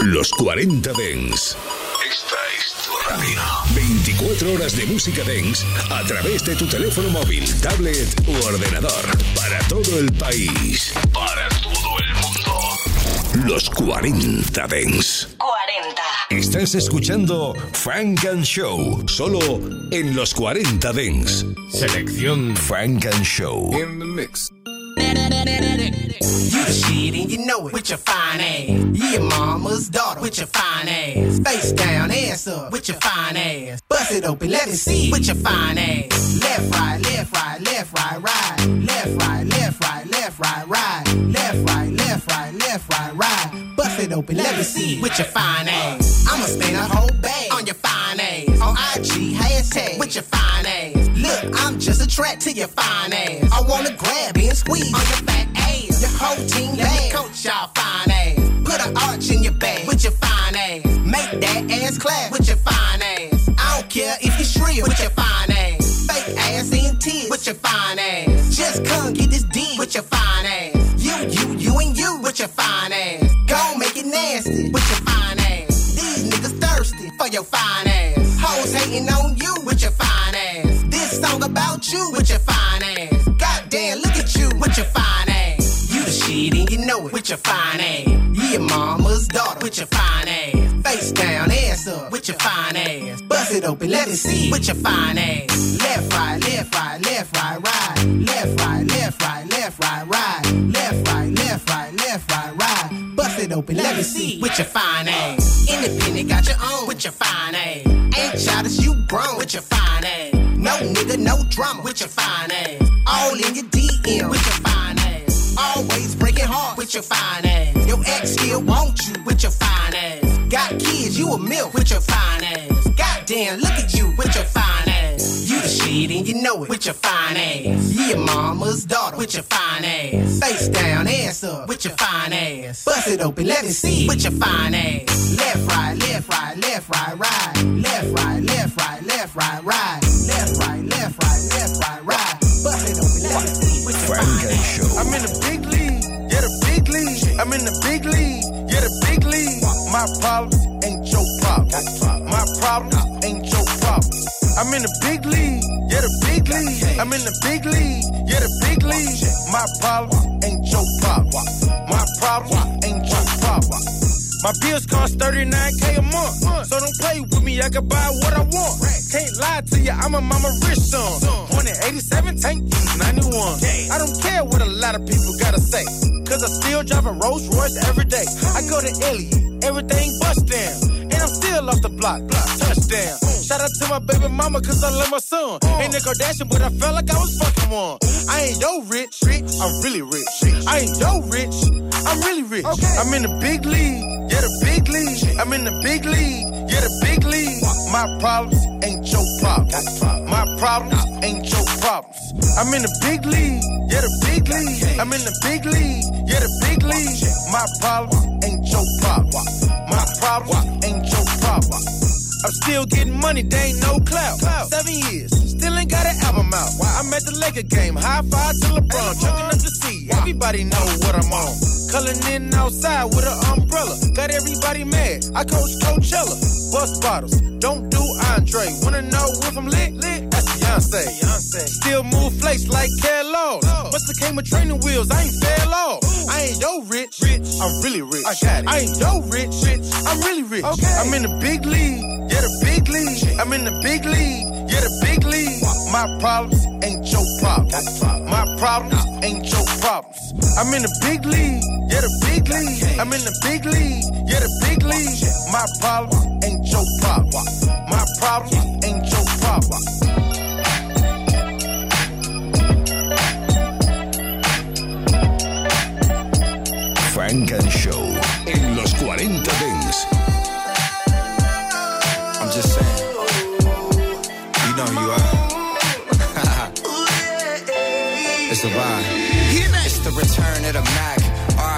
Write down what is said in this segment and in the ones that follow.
Los 40 Dens. Esta es tu radio. 24 horas de música dance a través de tu teléfono móvil, tablet u ordenador. Para todo el país. Para todo el mundo. Los 40 Dens. 40. Estás escuchando Frank and Show. Solo en los 40 Dens. Selección Frank and Show. In the mix. You the shit and you know it with your fine ass. Your mama's daughter with your fine ass. Face down, ass up with your fine ass. Bust it open, let me see with your fine ass. Left, right, left, right, left, right, right. Left, right, left, right, left, right, right. Left, right, left, right, left, right, right. Bust it open, let me see with your fine ass. I'ma spend a whole bag on your fine ass. On IG, hashtag with your fine ass. Look, I'm just a track to your fine ass. I wanna grab and squeeze on your fat ass. Your whole team Let me coach y'all fine ass. Put an arch in your bag with your fine ass. Make that ass clap with your fine ass. I don't care if you shrill with your fine ass. Fake ass and tears with your fine ass. Just come get this D with your fine ass. You, you, you, and you with your fine ass. Go make it nasty with your fine ass. For your fine ass. Hoes hating on you with your fine ass. This song about you with your fine ass. Goddamn, look at you with your fine ass. You the shit and you know it with your fine ass. You your mama's daughter with your fine ass. Face down, ass up with your fine ass. Bust it open, let me see with your fine ass. Left, right, left, right, left, right, right. Left, right, left, right, left, right, right. Left, right, left, right, left, right, right. Bust it open, let me see with your fine ass. Independent, got your own with your fine ass. Ain't childish, you grown with your fine ass. No nigga, no drama with your fine ass. All in your DM with your fine ass. Always breaking heart with your fine ass. Your ex still want you with your fine ass. Got kids, you a milk with your fine ass. Goddamn, look at you with your fine ass. You the shit and you know it with your fine ass. You your mama's daughter with your fine ass. Face down, ass up with your fine ass. Bust it open, let me see with your fine ass. Left, right, left, right, left, right, right. Left, right, left, right, left, right, right. Left, right, left, right, left, right, right. Bust it open, let me see with your fine ass. Show. I'm in the big league, yeah, the big league. I'm in the big league, yeah, the big league. My problems ain't your problems. Problems ain't your problems. I'm in the big league, yeah, the big league. I'm in the big league, yeah, the big league. My problems ain't your problems. My problems ain't your problems. My bills cost 39k a month. So don't play with me, I can buy what I want. Can't lie to you, I'm a mama rich son. Born in 87, tank use 91. I don't care what a lot of people gotta say. Cause I still drive a Rolls Royce every day. I go to Elliot, everything bust down. And I'm still off the block, touchdown. Shout out to my baby mama, cause I love my son. Ain't a Kardashian, but I felt like I was fucking one. I ain't yo rich, rich, I'm really rich. I ain't yo rich, I'm really rich. I'm in the big league, yeah, the big league. I'm in the big league, yeah, the big league. My problems ain't your problems. My problems ain't your problems. I'm in the big league, yeah, the big league. I'm in the big league, yeah, the big league. My problems ain't your problems. My problems ain't your problems. I'm still getting money, they ain't no clout. Seven years, still ain't got an album out. I'm at the Laker game, high five to LeBron, chucking up the sea. Everybody know what I'm on. Culling in outside with an umbrella, got everybody mad. I coach Coachella, bust bottles, don't do Andre. Wanna know if I'm lit? Lit. That's Beyonce. Still move flakes like Kellogg. Musta came with training wheels, I ain't fell off. I ain't yo rich, rich. I'm really rich. I got it. I ain't yo rich, rich. I'm really rich. I'm in the big league, yeah, the big league. I'm in the big league, yeah, the big league. My problems ain't your problems. My problems ain't your problems. I'm in the big league, yeah, the big league. I'm in the big league, yeah, the big league. My problems ain't your problems. My problems ain't your problems. Funk and Show are. it's the return of the Mac.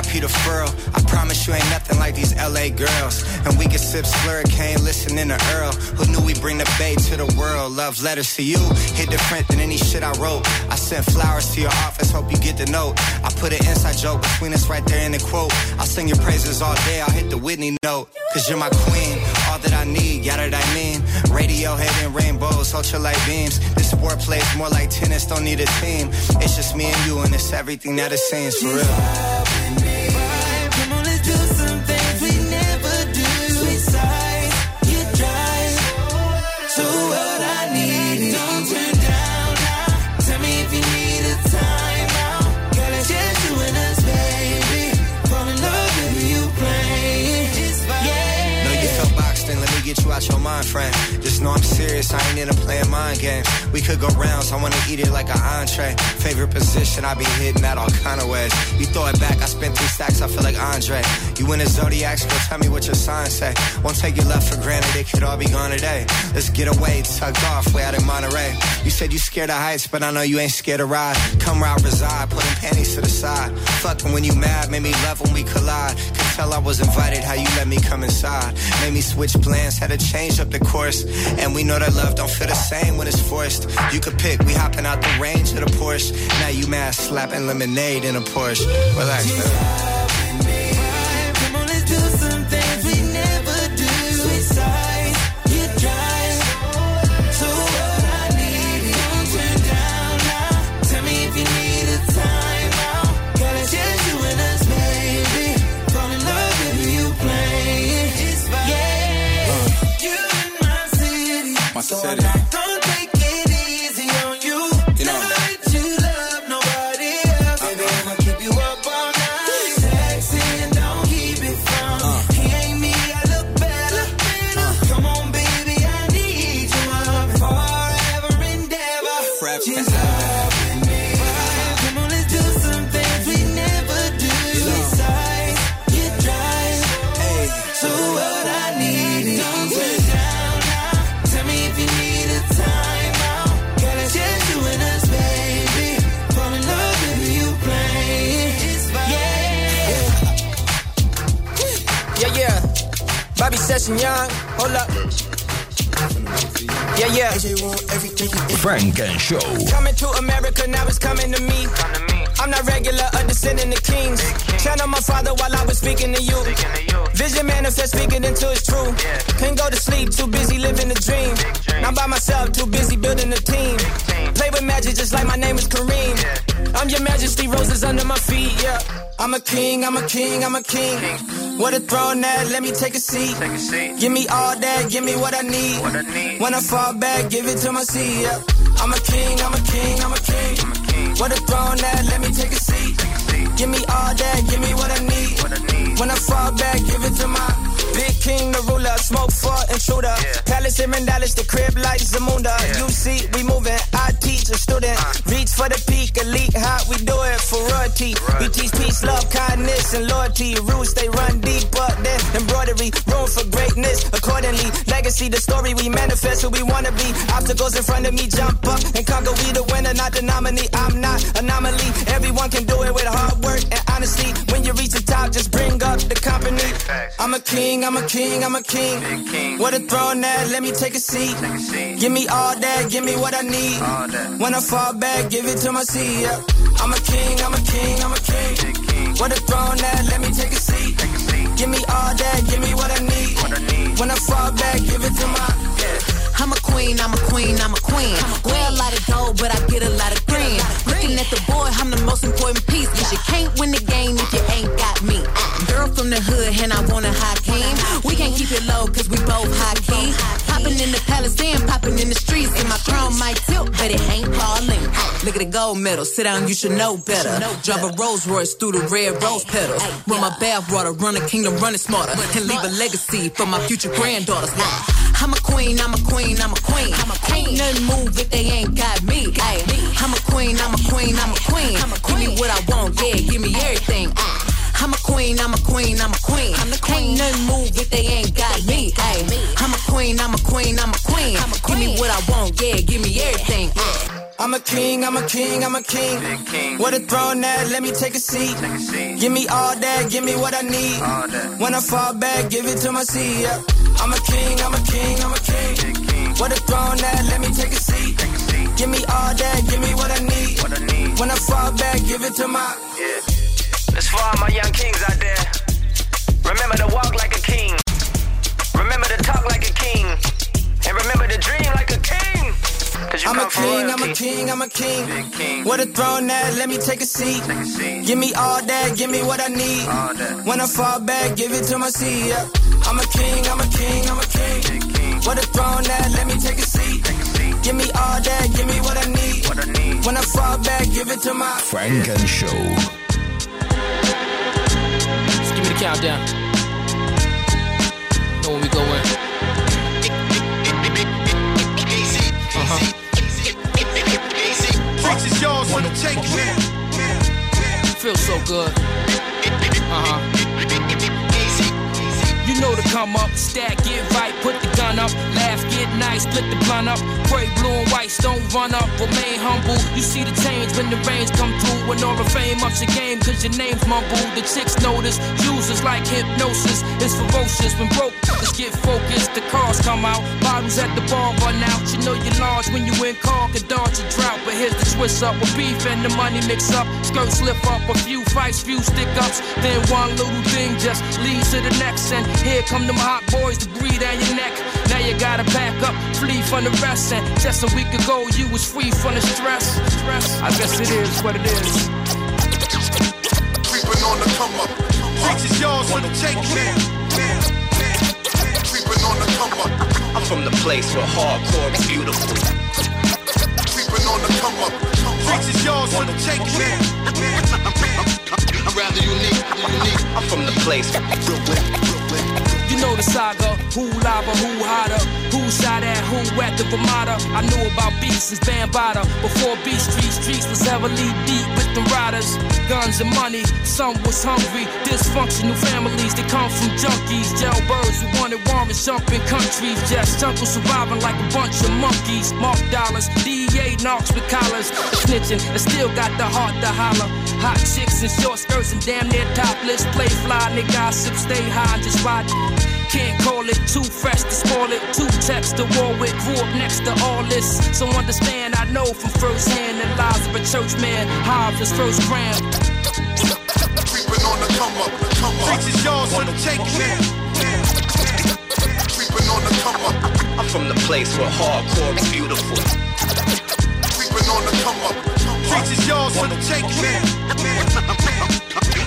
Peter Furl. I promise you ain't nothing like these LA girls. And we can sip slurricane, listening to Earl. Who knew we bring the bay to the world? Love letters to you, hit different than any shit I wrote. I sent flowers to your office, hope you get the note. I put an inside joke between us right there in the quote. I'll sing your praises all day, I'll hit the Whitney note. Cause you're my queen, all that I need, yada that I mean. Radio head and rainbows, ultralight beams. This sport plays more like tennis, don't need a team. It's just me and you, and it's everything that it seems for real. Your mind, friend. Just know I'm serious, I ain't into playing mind games. We could go rounds, I wanna eat it like an entree. Favorite position, I be hitting that all kind of ways. You throw it back, I spend three stacks, I feel like Andre. You in a zodiac, go tell me what your sign say. Won't take your love for granted, it could all be gone today. Let's get away, tucked off, way out in Monterey. You said you scared of heights, but I know you ain't scared to ride. Come ride, reside, putting panties to the side. Fucking when you mad, made me love when we collide. Tell I was invited, how you let me come inside. Made me switch plans, had to change up the course. And we know that love don't feel the same when it's forced. You could pick, we hopping out the range of the Porsche. Now you mad slapping lemonade in a Porsche. Relax, man. My Young, hold up. Yeah, yeah. Funk and Show. Coming to America, now it's coming to me. I'm not regular, a descendant of kings. Channel my father while I was speaking to you. Vision manifest, speaking until it's true. Can't go to sleep, too busy living the dream. Not by myself, too busy building a team. Play with magic just like my name is Kareem. I'm your majesty, roses under my feet, yeah. I'm a king, I'm a king, I'm a king. What a throne that, let me take a seat. Give me all that, give me what I need. When I fall back, give it to my seat, yeah. I'm a king, I'm a king, I'm a king. What a throne that, let me take a seat. Give me all that, give me what I need. When I fall back, give it to my big king, the ruler. Smoke for intruder. Palace in Dallas, the crib like Zamunda. You see, we moving. I teach a student. Uh. Reach for the peak, elite hot. We do it for royalty. We teach peace, love, kindness, and loyalty. Roots they run deep, but then embroidery. Room for greatness. Accordingly, legacy, the story we manifest who we wanna be. Obstacles in front of me, jump up and conquer. We the winner, not the nominee. I'm not anomaly. Everyone can do it with hard work and honesty. When you reach the top, just bring up the company. I'm a king, I'm a king, I'm a king. king. What a throne that, let me take a seat. Give me all that, give me what I need. When I fall back, give it to my seat. Yeah. I'm a king, I'm a king, I'm a king. What a throne that, let me take a seat. Give me all that, give me what I need. When I fall back, give it to my. I'm a queen, I'm a queen, I'm a queen. Wear a lot of gold, but I get a lot of green. Looking at the boy, I'm the most important piece. Cause you can't win the game if you ain't got me. Girl from the hood, and I want a high king. We can't keep it low, cause we both high key. Popping in the palace and popping in the streets. And my crown might tilt, but it ain't falling. Look at the gold medal, sit down, you should know better. Drive a Rolls Royce through the red rose petals. Run my bath water, run a kingdom, run it smarter. And leave a legacy for my future granddaughters. I'm a queen, I'm a queen, I'm a queen. Ain't nothing move if they ain't got me. Ay, I'm a queen, I'm a queen, I'm a queen. Give me what I want, yeah, give me everything. I'm a queen, I'm a queen, I'm a queen. Ain't nothing move if they ain't got me. Ay, I'm a queen, I'm a queen, I'm a queen. Give me what I want, yeah, give me everything. I'm a king, I'm a king, I'm a king. king. What a throne that, let me take a seat. Take a seat. Give me all that, give me what I need. When I fall back, give it to my seat. Yeah. I'm a king, I'm a king, I'm a king. king. What a throne that, let me take a seat. Take a seat. Give me all that, give me what I need. What I need. When I fall back, give it to my. Yeah. Let's for all my young kings out there. Remember to walk like a king. Remember to talk like a king. And remember to dream like a king. I'm a king, I'm a king, I'm a king. king. What a throne that, let me take a, seat. take a seat. Give me all that, give me what I need. When I fall back, give it to my seat. Yeah. I'm a king, I'm a king, I'm a king. king. What a throne that, let me take a, seat. take a seat. Give me all that, give me what I need. What I need. When I fall back, give it to my Funk and Show. Just give me the countdown. Know when we go in. is yours for the taking. Feels so good. Uh huh. Know to come up, stack, get right, put the gun up, laugh, get nice, split the blunt up, pray blue and white, don't run up, remain humble. You see the change when the rains come through, when all the fame ups your game, cause your name's mumbled. The chicks notice, users like hypnosis, it's ferocious. When broke, let's get focused, the cars come out, bottles at the bar run out. You know you're large when you in car, can dodge a drought, but here's the twist up with beef and the money mix up, skirts slip up, a few fights, few stick ups, then one little thing just leads to the next and here come them hot boys to breathe down your neck. Now you gotta back up, flee from the rest. And just a week ago, you was free from the stress. stress. I guess it is what it is. Creeping on the come up. Is yours for the taking. Creeping on the come up. I'm from the place where hardcore is beautiful. Creeping on the come up. Is yours for the taking. I'm rather unique, unique. I'm from the place. Brooklyn, Brooklyn know the saga. Who lava, who hotter? Who shot at who at the Ramada? I knew about beats since Bambaataa. Before Beat Street, streets was heavily deep with the riders. Guns and money, some was hungry. Dysfunctional families, they come from junkies. Jailbirds who wanted warrants, jumping countries. Just jungle surviving like a bunch of monkeys. Mark dollars, DEA knocks with collars. Snitching, and still got the heart to holler. Hot chicks in short skirts and damn near topless. Play fly, nigga, gossip, stay high, just ride. Can't call it too fresh to spoil it. Two texts to war with, grew up next to all this. So understand, I know from first hand the lives of a church man. Hobbs is first gram. Creeping on the come up, come up. Preach is yours for the taking. Creeping on the come up. I'm from the place where hardcore is beautiful. On the come up. Preach is yours for the.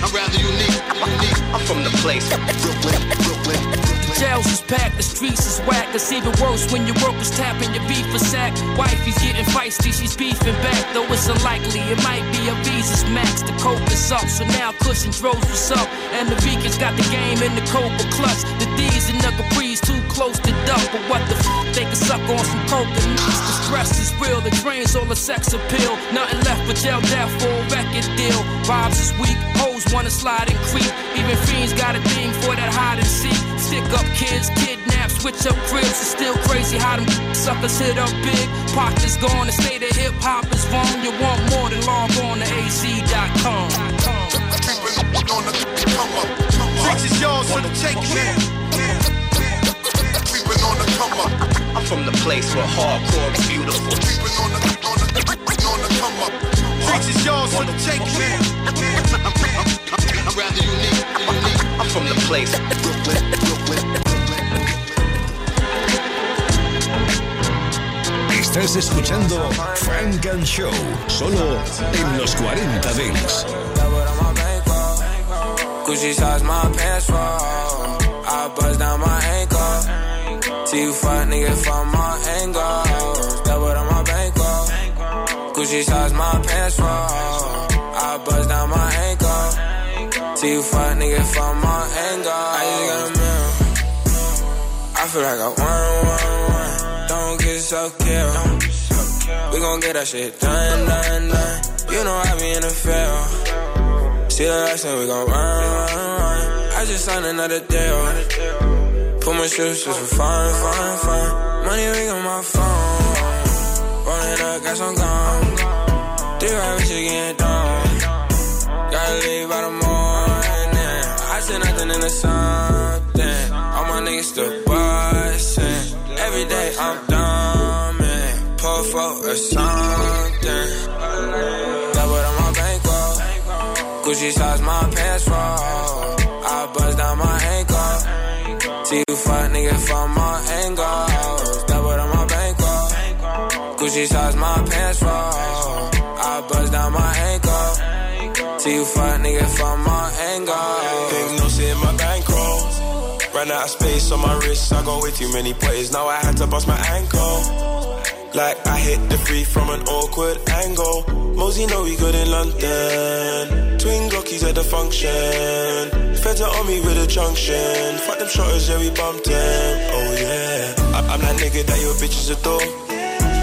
I'm rather unique, unique. I'm from the place, Brooklyn, Brooklyn jails is packed, the streets is whack. It's even worse when your workers tapping your beef for sack. Wifey's getting feisty, she's beefing back. Though it's unlikely, it might be a Visa's max. The coke is up, so now Cushion throws what's up. And the vegans got the game in the Cobra clutch. The D's and the Capri's too close to dump. But what the f? They can suck on some coke and The stress is real, it drains all the sex appeal. Nothing left but jail death for a record deal. Vibes is weak, hoes wanna slide and creep. Even fiends got a thing for that hide and seek. Stick up kids, kidnap, switch up cribs. It's still crazy how them suckers hit up big. Pockets gone, the state of hip hop is wrong. You want more than log on to az.com. Preach is yours for the taking. Creeping on the come up. I'm from the place where hardcore is beautiful. Creeping on the, on the, on the come up. Preach is yours for the taking. I'm rather unique, unique. I'm from the place, Brooklyn, Brooklyn. Estás escuchando Funk and Show, solo en los 40 Dance. Gucci size my pants roll. I buzz down my ankle. See you fuck nigga from my angle. Double on my bankroll. Gucci size my pants roll. I buzz down my ankle. See you fuck nigga from my angle. I just got a meal. I feel like I won, won, won. Don't get so killed. We gon' get that shit done, done, done. You know I be in the field. See the last we gon' run, run, run. I just signed another deal. Put my shoes just for fun, fun, fun. Money ring on my phone. Rolling up got some gum. Three right bitch again, done. Gotta leave by the morning. I said nothing in the something. All my niggas still bustin'. Every day I'm dumb, man. Pull for a something. Double on my bankroll. Gucci size my pants roll. See you fuck nigga from my angle. Double on my bankroll. Gucci size my pants roll. I buzz down my ankle. See you fuck nigga from my angle. Big no shit in my bankroll. Ran out of space on my wrist. I go way too many plays. Now I had to bust my ankle. Like I hit the free from an awkward angle. Mosey know we good in London. Twin Glockies at the function. Feds on me with a junction. Fuck them shotters, yeah, we bumped them. Oh yeah. I- I'm that nigga that your bitches adore.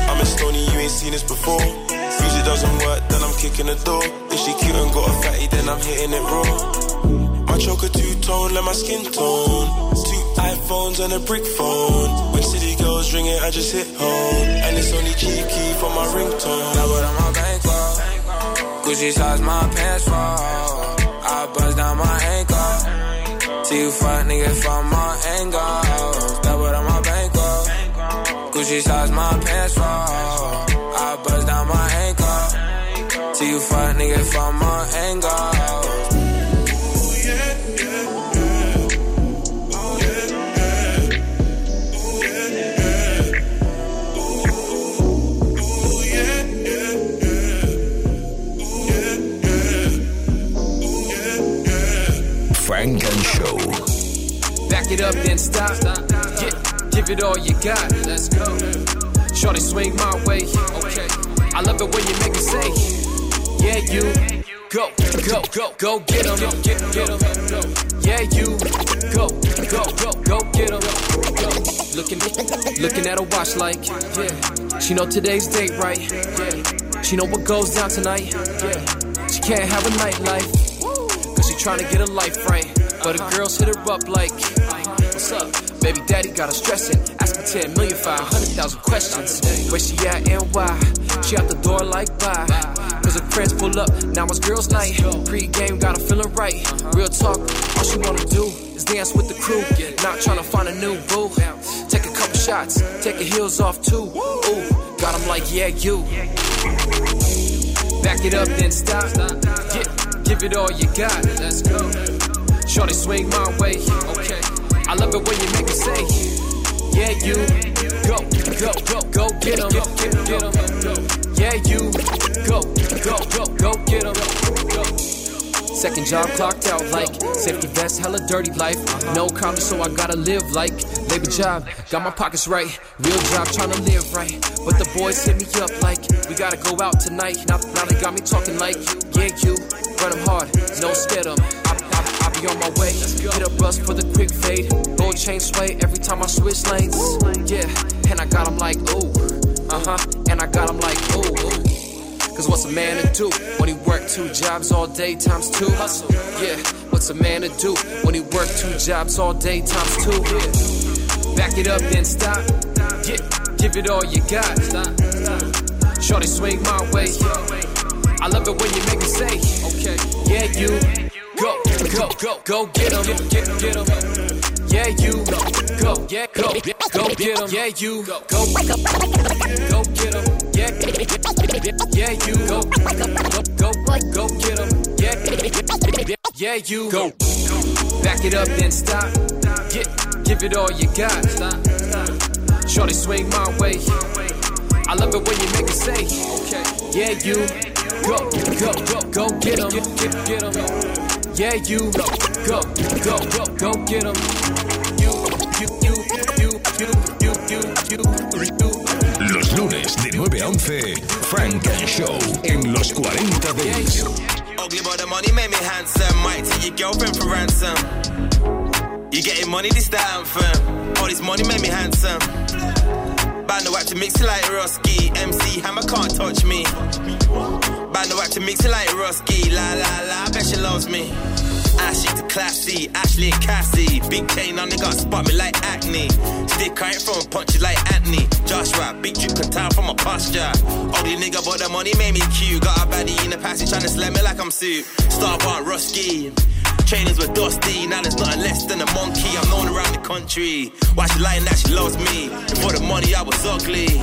I'm a stony, you ain't seen this before. Music doesn't work, then I'm kicking the door. If she cute and got a fatty, then I'm hitting it raw. My choker two tone, like my skin tone. Two iPhones and a brick phone. When city girls ring it, I just hit home. And it's only cheeky for my ringtone. Now what on my bankroll? Gucci size my pants roll. I buzz down my ankle. See you fuck niggas from my angle. That what I'm on bankroll? Gucci size my pants roll. I buzz down my ankle. See you fuck niggas from my angle. Back it up, then stop. Yeah, give it all you got. Let's go. Shorty swing my way. Okay. I love the way you make me say, Yeah, you. Go, go, go, go get get 'em. Get, get 'em. Yeah, you. Go, go, go, go get 'em. Go. Looking, looking at a watch like, yeah. She know today's date right. Yeah. She know what goes down tonight. Yeah. She can't have a nightlife. Cause she tryna get a life right. But the girls hit her up like, what's up? Baby daddy got her stressing. Asking 10 million, 500,000 questions. Where she at and why? She out the door like bye. Cause her friends pull up, now it's girls' night. Pre-game got her feeling right. Real talk, all she wanna do is dance with the crew. Not tryna find a new boo. Take a couple shots, take her heels off too. Ooh, got him like, yeah, you. Back it up, then stop. Yeah, give it all you got. Let's go. Shorty swing my way. Okay. I love it when you make me say, Yeah, you. Go, go, go, go get 'em. Get, get, get 'em. Yeah, you. Go, go, go, go get 'em. Second job clocked out like safety vest, hella dirty life. No comedy, so I gotta live like labor job. Got my pockets right, real job trying to live right. But the boys hit me up like we gotta go out tonight. Now, now they got me talking like yeah, you run 'em hard, no scared 'em. Be on my way, hit a bus for the quick fade. Gold chain sway every time I switch lanes. Yeah, and I got 'em like ooh, uh huh, and I got 'em like ooh. Cause what's a man to do when he work two jobs all day times two? Hustle. Yeah, what's a man to do when he work two jobs all day times two? Yeah. Back it up, then stop. Yeah, give it all you got. Shorty swing my way. I love it when you make me say, okay, yeah, you. Go, go, go, go get 'em. Get, get 'em. Yeah, you. Go, yeah, go, go get 'em. Yeah, you. Go, go, go get 'em. Yeah, yeah, you. Go, go, go, go get 'em. Yeah, yeah, you. Go. Back it up, then stop. Yeah, give it all you got. Shorty swing my way. I love it when you make me say, yeah, you. Go, go, go, go get 'em. Get, get, get 'em. Yeah, you. Go, go, go, go, go get 'em. You, you, you, you, you, you, you, you, you. Los lunes de 9 a 11, Funk and Show en los 40 Dance. Ugly but the money made me handsome. Might take your girlfriend for ransom. You getting money, this the anthem. All this money made me handsome. Band the wax to mix it like Rusky. MC Hammer can't touch me. Band the wax to mix it like Rusky. La la la, I bet she loves me. Ashley to classy, Ashley and Cassie. Big chain on, they got spot me like acne. Stick I ain't from punches like Anthony. Joshua, big drip can tell from a posture. Ugly nigga, but the money made me cute. Got a baddie in the passage trying to slam me like I'm soup. Star bar, Rusky. Trainers were dusty, now there's nothing less than a monkey. I'm known around the country. Why she lying that she loves me? Before the money, I was ugly.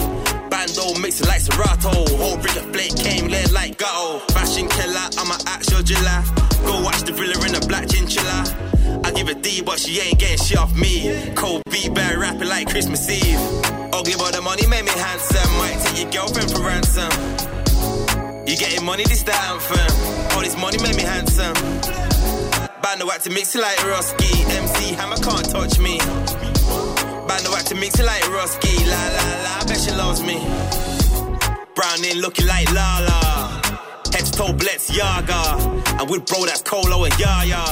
Bando mixing like Serato. Whole brick of flake came lit like ghetto. Fashion killer, I'm an actual driller. Go watch the thriller in a black chinchilla. I give a D, but she ain't getting shit off me. Cold B bear rapping like Christmas Eve. Ugly, but the money made me handsome. Might take your girlfriend for ransom. You getting money, this the anthem. All this money made me handsome. Band the wax to mix it like Roski. MC Hammer can't touch me. Band the wax to mix it like Roski. La la la, I bet she loves me. Browning looking like Lala. Head to toe blitz Yaga. And with bro that's Colo and Yaya.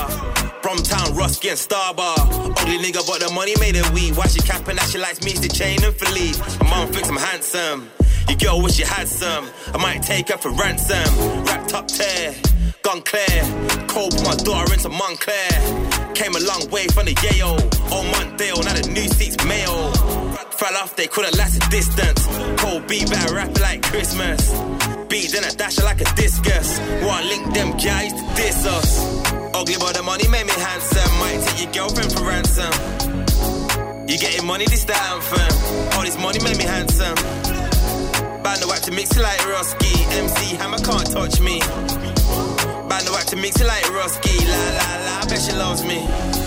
Bromtown, Rusky and Starbar. Ugly nigga, but the money made it weed. Why she capping that she likes me? She chain and Philippe. My mom thinks I'm handsome. Your girl wish you had some. I might take her for ransom. Wrapped up tear, gone clear. Cold put my daughter into Montclair. Came a long way from the Yale. Old Montdale, Fell off, they couldn't last a distance. Cold beat better rapping like Christmas. Beat then I dash her like a discus. One link them guys to diss us. Ugly but the money made me handsome. Might take your girlfriend for ransom. You getting money, this the anthem. All this money made me handsome. Band the wax to mix it like Roski. MC Hammer can't touch me. Band the wax to mix it like Roski. La la la, I bet she loves me.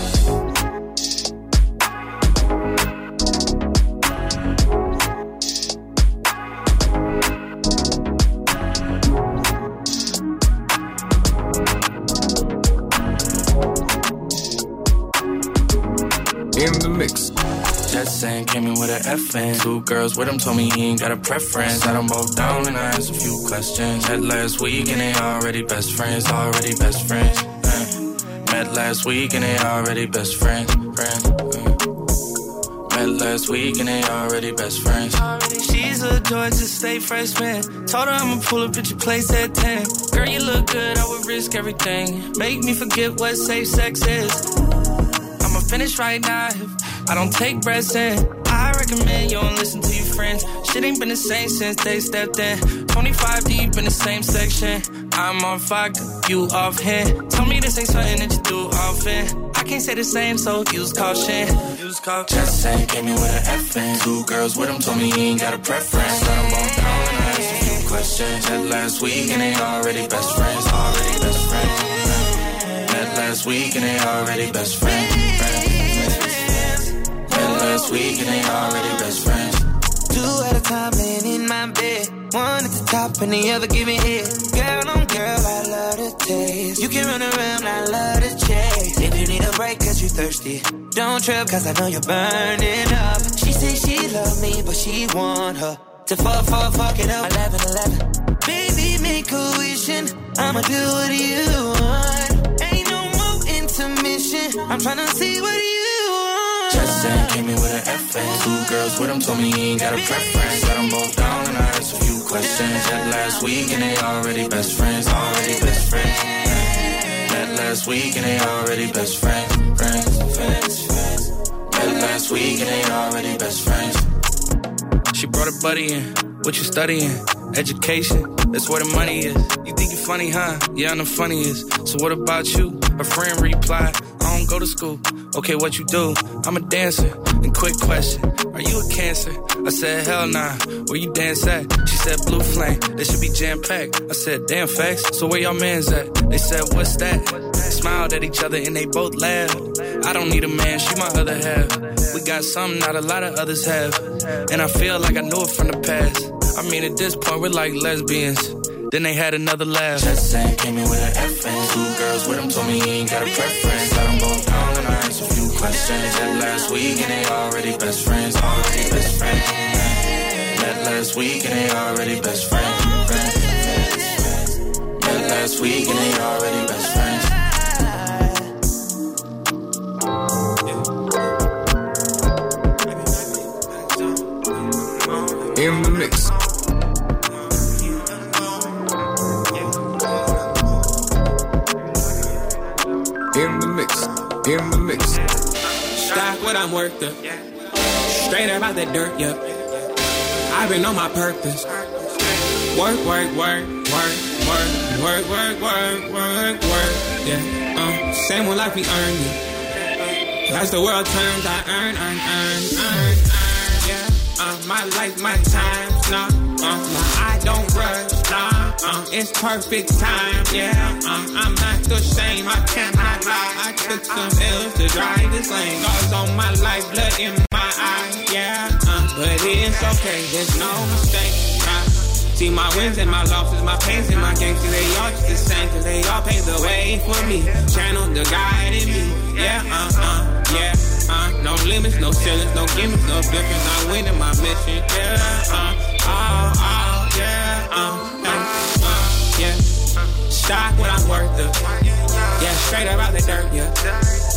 In the mix. Just saying, came in with an FN. Two girls with him told me he ain't got a preference. Sat them both down and I asked a few questions. Met last week and they already best friends, already best friends. Uh, met last week and they already best friends. friends uh. Met last week and they already best friends. She's a Georgia State freshman. Told her I'ma pull up at your place at 10. Girl, you look good, I would risk everything. Make me forget what safe sex is. Finish right now if I don't take breaths in. I recommend you don't listen to your friends. Shit ain't been the same since they stepped in. 25 deep in the same section. I'm on fire, you off hand. Tell me this ain't something that you do often. I can't say the same, so use caution. Use caution. Just saying, came in with an FN. Two girls with him told me he ain't got a preference. Let them both down and I asked a few questions. Met last week and they already best friends, already best friends. Met last week and they already best friends. Last week and they already best friends. Two at a time laying in my bed. One at the top and the other giving head. Girl on girl, I love the taste. You can run around, I love the chase. If you need a break cause you thirsty, don't trip cause I know you're burning up. She say she love me, but she want her to fuck, fuck, fuck it up. 11, 11. Baby, make a wishing. I'ma do what you want. Ain't no more intermission. I'm tryna see what you want. Came in with an FN. Two girls with him told me he ain't got a preference. Let them both down and I asked a few questions. Met last week and they already best friends, already best friends. Met last week and they already best friends, friends, friends. Met last week and they already best friends. She brought a buddy in. What you studying? Education. That's where the money is. You think you're funny, huh? Yeah, I'm the funniest. So what about you? Her friend replied, go to school. Okay, what you do? I'm a dancer. And quick question, are you a cancer? I said, hell nah. Where you dance at? She said, blue flame. They should be jam packed. I said, damn facts. So where y'all mans at? They said, what's that? Smiled at each other and they both laughed. I don't need a man, she my other half. We got something not a lot of others have. And I feel like I know it from the past. I mean, at this point, we're like lesbians. Then they had another laugh. Just saying, came in with an FN. Two girls with him told me he ain't got a preference. Let them both down and I asked a few questions. Met last week and they already best friends, already best friends. Met last week and they already best friends. Met last week and they already best friends. In the mix. I'm worth it. Straight out the dirt, yeah. I've been on my purpose. Work, work, work, work, work, work, work, work, work, work, yeah. Uh, same one like we earned it. As the world turns, I earn, earn, earn, earn, earn, yeah. Uh, my life, my time, nah, uh, I don't rush, uh, it's perfect time, yeah. Uh, I'm not ashamed, I cannot lie. I took some L's to drive this lane. Scars on my life, blood in my eye, yeah. Uh, but it's okay, there's no mistake. See my wins and my losses, my pains and my gains, cause they all just the same, cause they all pave the way for me. Channel the guide in me, yeah, uh, uh, yeah, uh, no limits, no ceilings, no gimmicks, no difference. I'm winning my mission, yeah, uh, oh, oh, yeah, uh, uh, uh, yeah. Stock what I'm worth of, yeah, straight up out the dirt, yeah.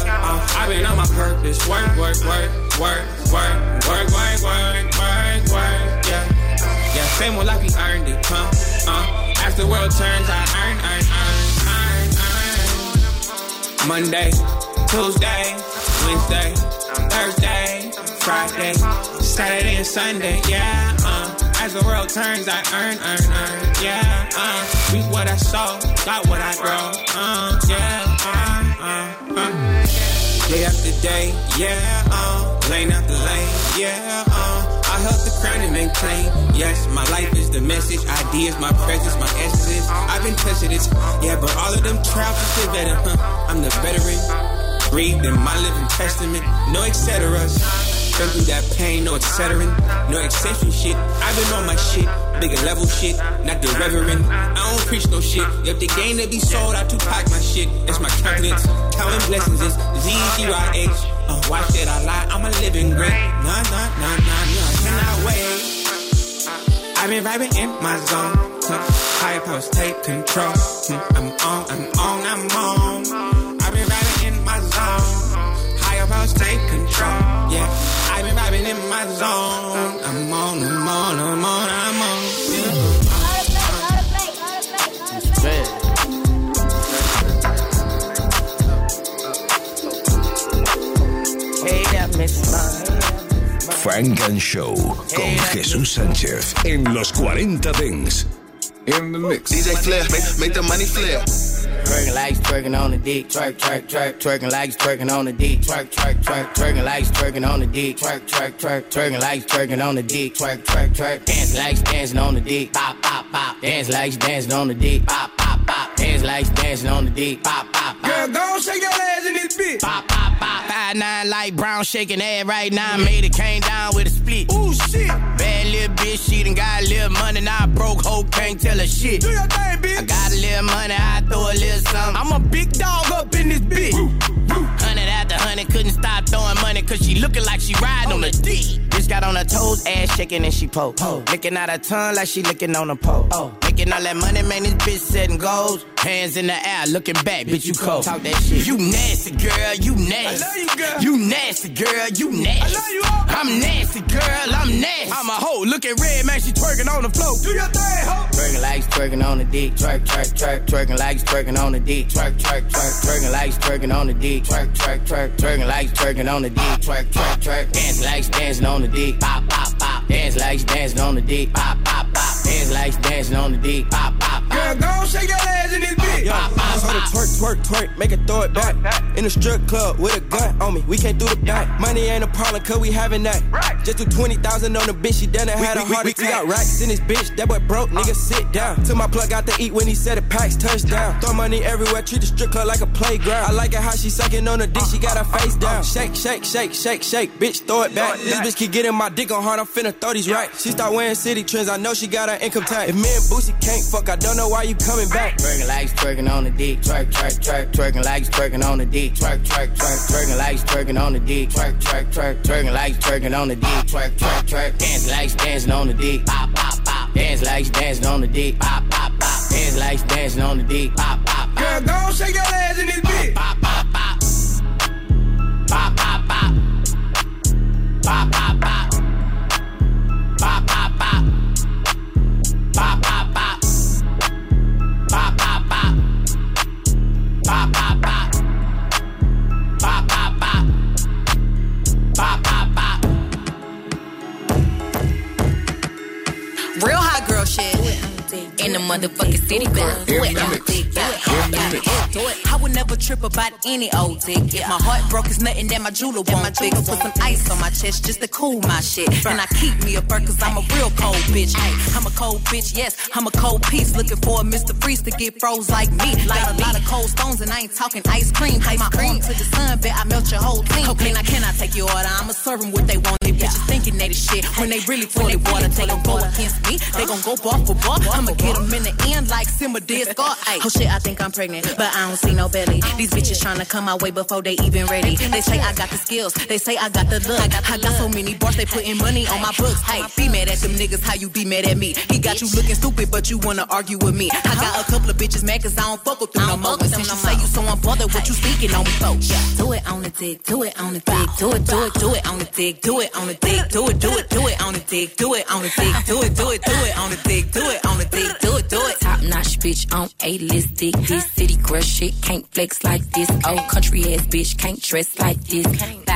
Uh, I've been on my purpose, work, work, work, work, work, work, work, work, work, work, yeah. Yeah, same one like we earned it, huh? Uh, as the world turns, I earn, earn, earn, earn, earn. Monday, Tuesday, Wednesday, Thursday, Friday, Saturday and Sunday, yeah. Uh, as the world turns, I earn, earn, earn, yeah. Uh, reap what I sow, got what I grow, uh, yeah. Uh, uh, uh. Day after day, yeah. Uh, lane after lane, yeah. Uh, I help the crown and maintain. Yes, my life is the message. Ideas, my presence, my essence. I've been tested it. Yeah, but all of them trials is better. Huh? I'm the veteran. Breathed in my living testament. No. Been through that pain, no etc. No exception shit. I've been on my shit. Bigger level shit, not the reverend. I don't preach no shit. If the game to be sold, I Tupac my shit. That's my countenance. Counting blessings is Z-G-Y-H. Uh, watch that I lie, I'm a living great. Nah, nah, nah, nah, nah, cannot wait. I've been vibing in my zone. Huh. Higher powers take control. Hmm. I'm on, I'm on, I'm on. I've been vibing in my zone. Higher powers take control. Yeah, vibing in my zone. I'm on, I'm on, I'm on, I'm on. Hey, that Miss Mine. Frank and Show con Jesús Sánchez en los 40 Dents. In the mix. DJ Flair, make, make the money flare. Twerking like twerking on the dick, twerk, twerk, twerk, twerking like twerking on the dick, twerk, twerk, twerk, twerking like twerking on the dick, twerk, twerk, twerk, twerking like twerking on the dick, twerk, twerk, twerk, dance like dancing on the dick, pop, pop, pop, dance like dancing on the dick, pop, pop, pop, dance like dancing on the dick, pop, pop, pop. Girl, go shake your ass in this bitch. Pop, pop, five nine like brown shaking ass right now, made it came down with a split. Ooh shit, bad little bitch, she done got a little money, now I broke hoe, can't tell her shit. Do your thing, bitch. I got a little money, I throw a little something. I'm a big dog up in this bitch. Hundred after couldn't stop throwing money cause she looking like she riding on a dick. Bitch got on her toes, ass shaking and she po. Licking out her tongue like she licking on a pole. Oh. Making all that money, man, this bitch setting goals. Hands in the air, looking back, bitch, you cold. Talk that shit. You nasty, girl, you nasty. I love you, girl. You nasty, girl, you nasty. I love you all. I'm nasty, girl, I'm nasty. I'm a hoe, looking red, man, she twerking on the floor. Do your thing, ho. Twerking like twerking on the dick, twerk, twerk, twerk, twerking like twerking on the dick, twerk, twerk, twerk, twerking like twerking on the dick, twerk, twerk, twerk, twerking like twerking on the dick, twerk, twerk, twerk, dance like dancing on the dick, pop, pop, pop, dance like dancing on the dick, pop, pop, pop, dance like dancing on the dick, pop, pop, pop. Go shake your ass in this bitch. Yo, so to twerk, twerk, twerk, make it throw it back. In the strip club with a gun on me, we can't do the back. Money ain't a problem, cause we having that. Just do 20,000 on the bitch, she done had a heart attack. We got racks in this bitch, that boy broke, nigga uh. sit down. Took my plug out to eat when he said it packs touchdown. Throw money everywhere, treat the strip club like a playground. I like it how she sucking on the dick, she got her face uh, uh, down. Shake, shake, shake, shake, shake, bitch, throw it back. This bitch keep getting my dick on hard, I'm finna throw these right. She start wearing city trends, I know she got her income tax. If me and Boosie can't fuck, I don't know why you coming back? Twerking like twerking on the dick, twerk, twerk, twerk. Twerking like twerking on the dick, twerk, twerk, twerk. Twerking like twerking on the dick, twerk, twerk, twerk. Twerking like twerking on the dick, twerk, twerk, twerk. dance like dancing on the dick, pop, pop, pop. Dance like dancing on the dick, pop, pop, pop. Dance like dancing on the dick, pop, pop, pop. Girl, go shake your ass in this bitch. Pop, pop, pop. Pop, pop, pop. Pop, pop. In the motherfucking city. Go do it on the dick, do it, do it. I would never trip about any old dick. If my heart broke, it's nothing that my jeweler won't fix. Put some ice on my chest just to cool my shit. And I keep me a burn cause I'm a real cold bitch. I'm a cold bitch, yes, I'm a cold piece. Looking for a Mr. Freeze to get froze like me. Like a lot of cold stones and I ain't talking ice cream. Put my arm to the sun, bet I melt your whole team. Okay, now can I take your order? I'ma serve them what they want. These bitches thinking they the shit when they really toilet water. They gon' go against me, they gon' go bar for bar. I'ma get them in the end like Simba did Scar. Ay, oh shit, I think I'm pregnant, but I don't see no belly. These bitches tryna come my way before they even ready. They say I got the skills, they say I got the look. I got so many bars, they putting money on my books. Hey, be mad at them niggas, how you be mad at me? He got you looking stupid, but you wanna argue with me. I got a couple of bitches mad cause I don't fuck with them no more. Since you say you so unbothered, what you speaking on me for? Do it on the dick, do it on the dick, do it, do it, do it on the dick, do it on the dick, do it, do it, do it on the dick, do it on the dick, do it, do it, do it on the dick, do it on the dick, do it, do it. Top notch bitch on a list dick. This city girl shit can't flex like this. Old country ass bitch can't dress like this.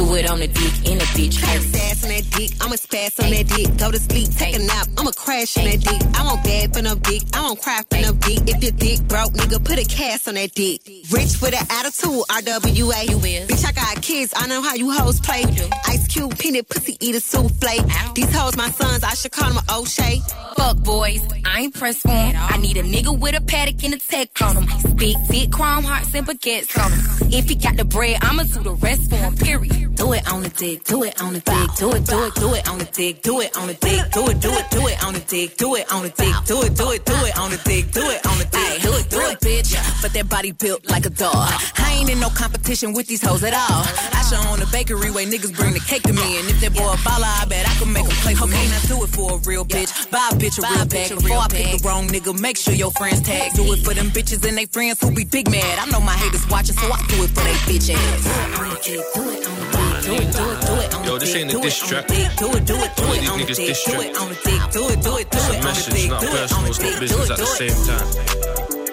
Do it on the dick in a bitch. Sass on that dick, I'ma spaz on that dick. Go to sleep, take a nap, I'ma crash on that dick. I won't bad for no dick, I won't cry for no dick. If your dick broke, nigga, put a cast on that dick. Rich with an attitude, RWA. You will. Bitch, I got kids, I know how you hoes play. Ice Cube, peanut, pussy, eat a souffle. These hoes my sons, I should call them O'Shea. Fuck boys, I ain't pressed for. I need a nigga with a Patek and a tech on him. Big, thick, chrome hearts and baguettes on him. If he got the bread, I'ma do the rest for him, period. Do it on the dick, do it on the dick, do it, do it, do it on the dick, do it on the dick, do it, do it, do it on the dick, do it on the dick, do it, do it, do it on the dick, do it on the dick, do it, do it, bitch. But that body built like a dog. I ain't in no competition with these hoes at all. I show on the bakery way niggas bring the cake to me, and if that boy a baller, I bet I can make him play for me. Now do it for a real bitch, buy a bitch a real bag. Before I pick the wrong nigga, make sure your friends tag. Do it for them bitches and they friends who be big mad. I know my haters watching, so I do it for they bitch ass. Do it on the dick, do it on the dick, do it, do it, do it on Yo, this ain't a diss track. Do it, do it, do it, do All it these on the niggas dick, diss do track. it on the dick, do it, do it, do It's it a on the message, dick, not do it on personal, the it's not dick, do business it, at do the it. same time.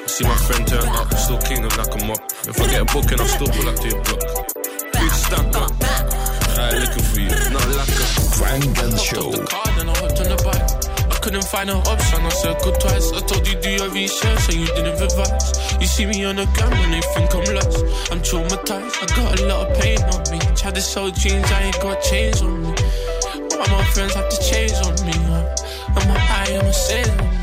See my friend turn up, still kingdom knock him up. If I get a booking, I'll still pull up to your block. Big stack up. Alright, looking for you. Not like a Funk and Show. card and I hopped on the bike. I couldn't find an option, I circled twice. I told you do your research and you didn't revise. You see me on the gram and they think I'm lost. I'm traumatized, I got a lot of pain on me. Tried to sell jeans, I ain't got chains on me. Why my friends have to change on me? I'm high, I'm a sailor.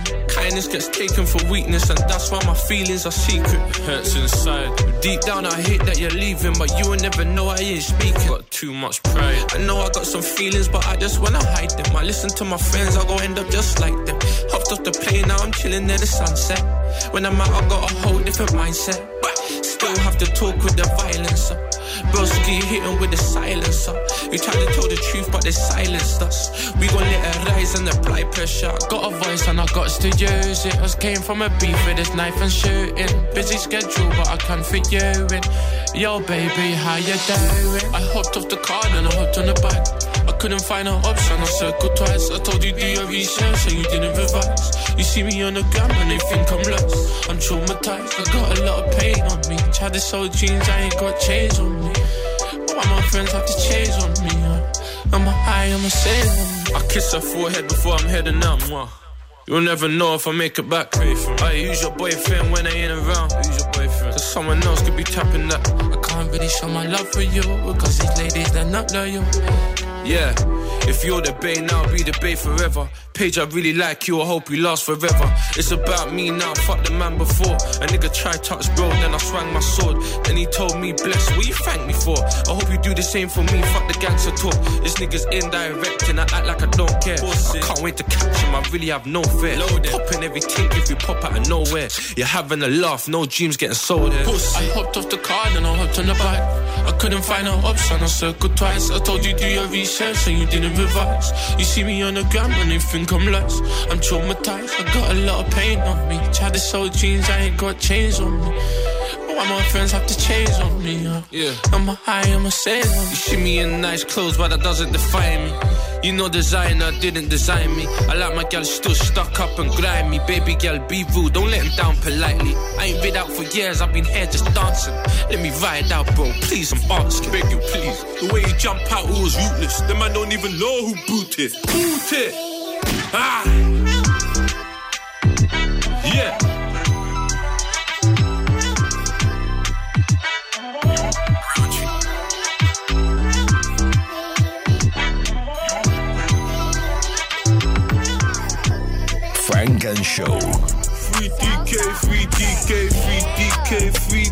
Kindness gets taken for weakness, and that's why my feelings are secret. Hurts inside. Deep down, I hate that you're leaving, but you will never know I ain't speaking. Got too much pride. I know I got some feelings, but I just wanna hide them. I listen to my friends, I go end up just like them. Hopped off the plane, now I'm chilling near the sunset. When I'm out, I got a whole different mindset. Still have to talk with the violence. Uh. Broski hitting with the silencer. We try to tell the truth, but they silenced us. We gon' let it rise and apply pressure. Got a voice and I got to use it. Us came from a beef with this knife and shooting. Busy schedule, but I can fit you in. Yo, baby, how you doing? I hopped off the car and I hopped on the bike. Couldn't find an option, I circled twice. I told you do your research and you didn't revise. You see me on the gram and they think I'm lost. I'm traumatized, I got a lot of pain on me. Tried to sell jeans, I ain't got chains on me. Why my friends have to change on me? I'm a high, I'm a sailor. I kiss her forehead before I'm heading out. Mwah. You'll never know if I make it back. I use your boyfriend when I ain't around. Use your boyfriend. Cause someone else could be tapping that. I can't really show my love for you. Because these ladies, they're not loyal. Yeah, if you're the bay now, be the bay forever. Paige, I really like you, I hope you last forever. It's about me now, fuck the man before. A nigga tried touch bro, then I swung my sword. Then he told me, bless, what you thank me for? I hope you do the same for me, fuck the gangster talk. This nigga's indirect and I act like I don't care. I can't wait to catch him, I really have no fear. Popping every tink if you pop out of nowhere. You're having a laugh, no dreams getting sold here. I hopped off the car, then I hopped on the bike. I couldn't find an option, I circled twice. I told you do your research and you didn't revise. You see me on the gram and they think I'm lost. I'm traumatized, I got a lot of pain on me. Tried to sell jeans, I ain't got chains on me. Why my friends have to change on me? huh? Yeah. I'm a high, I'm a sailor. You see me in nice clothes, but that doesn't define me. You know designer didn't design me. I like my gal still stuck up and grimy. Baby gal, be rude, don't let him down politely. I ain't been out for years, I've been here just dancing. Let me ride out, bro, please, I'm asking. Beg you, please. The way you jump out, it was rootless. The man don't even know who boot it. Yeah. Funk and Show. Free DK, free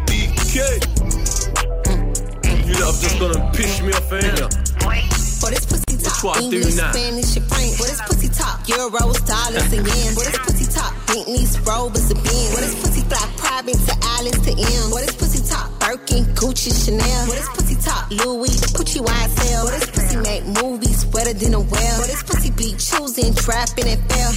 DK. You know, I'm just gonna me off. For this pussy talk, English, Spanish, and French. For this pussy talk, euros, dollars, and yen. For this pussy talk, Bentleys, Rovers, and Benz. For this pussy fly private to Alice to M. For this pussy talk, Birkin, Gucci, Chanel. For this pussy talk, Louis, Gucci, YSL. For this pussy make movies wetter than a well. For this pussy be choosing, trapping, and fail.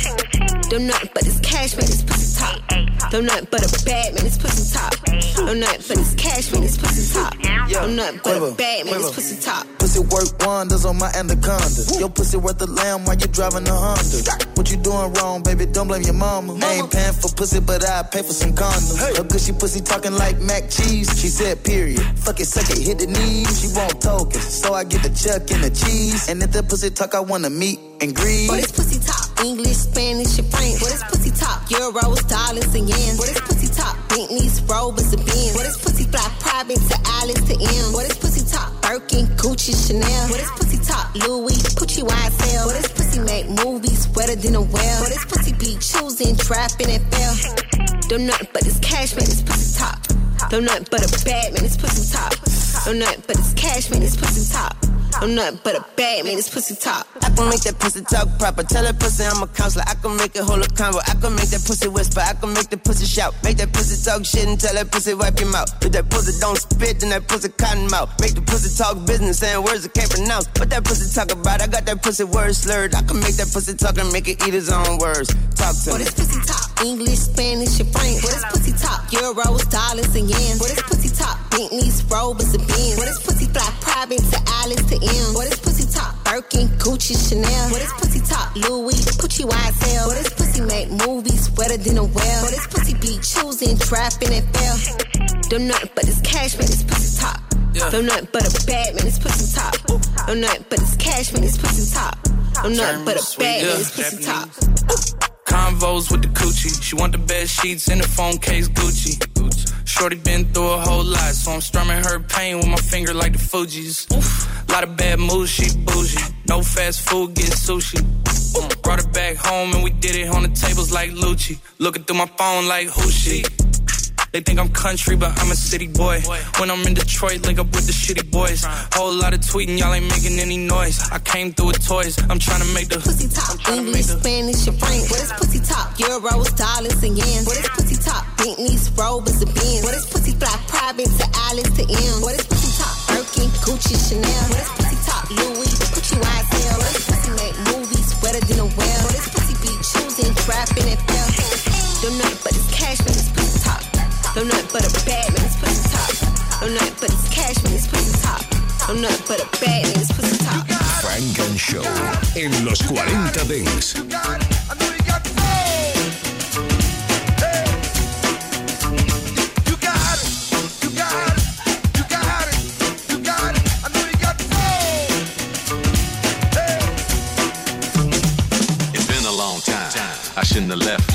Don't nothing but this cash, man, this pussy talk. Don't nothing but a bad man, this pussy talk. Don't nothing but this cash, man, this pussy talk. Don't nothing but a bad man, this pussy talk. Pussy work wonders on my anaconda. Your pussy worth a lamb while you driving a Honda. What you doing wrong, baby? Don't blame your mama. I ain't paying for pussy, but I pay for some condoms. Her gushy pussy talking like mac cheese. She said, period. Fuck it, suck it, hit the knees. She won't token, so I get the chuck and the cheese. And if the pussy talk, I wanna meet and greet. For this pussy talk, English, Spanish, and French. For this pussy talk, euros, dollars, and yen. For this pussy talk, Bentleys, Rovers, and Benz. For this pussy fly private to Alice to M. For this pussy talk, Birkin, Gucci, Chanel. For this pussy talk, Louis, Gucci, YSL. For this pussy make movies wetter than a well. For this pussy be choosing, trapping, and fail. Don't nothing but this cash, man, this pussy talk. Don't nothing but a bad man, this pussy talk. Don't nothing but it's cash, man, this pussy top. I'm nothing but a bad man, this pussy top. I can make that pussy talk proper. Tell that pussy I'm a counselor. I can make it hold a convo. I can make that pussy whisper. I can make the pussy shout. Make that pussy talk shit and tell that pussy wipe your mouth. If that pussy don't spit, then that pussy cotton mouth. Make the pussy talk business, saying words I can't pronounce. What that pussy talk about? I got that pussy word slurred. I can make that pussy talk and make it eat his own words. Talk to For me. this pussy talk, English, Spanish, and French. For this pussy talk, euros, dollars, and yen. For this pussy talk, Bentleys, Rovers, and Benz. For this pussy fly private to Alice to M. For this pussy talk, Birkin, Gucci, Chanel. For this pussy talk, Louis, Gucci, YSL. For this pussy make movies wetter than a well. For this pussy be choosing, trapping, and fail. Don't nothing but this cash, man, this pussy top. Don't nothing but a bad man, this pussy top. Don't nothing but this cash, man, this pussy top. Don't nothing but a bad man, this pussy talk. Convos with the coochie. She want the bed sheets in the phone case Gucci. Shorty been through a whole lot, so I'm strumming her pain with my finger like the Fugees. Lot of bad moves, she bougie. No fast food, get sushi. Brought her back home and we did it on the tables like Lucci. Looking through my phone like who she? They think I'm country, but I'm a city boy. When I'm in Detroit, link up with the shitty boys. Whole lot of tweeting, y'all ain't making any noise. I came through with toys. I'm trying to make the pussy talk. English, Spanish, and French. What is pussy talk? Euros, dollars, and yen. What is pussy talk? Bentleys, Rovers, and Benz. What is pussy fly private to Alice to M? What is pussy talk? Birkin, Gucci, Chanel. What is pussy talk? Louis, Gucci, YSL. What is pussy make movies wetter than a well? What is pussy be choosing, trapping, and fail? Don't nothing but this cash, man, this pussy talk. Don't nothing but a bad man, pussy talk. Don't nothing but this cash, man, pussy talk. Don't nothing but a bad man, pussy talk. Funk and Show en los 40 Dance. It's been a long time. I shouldn't have left you.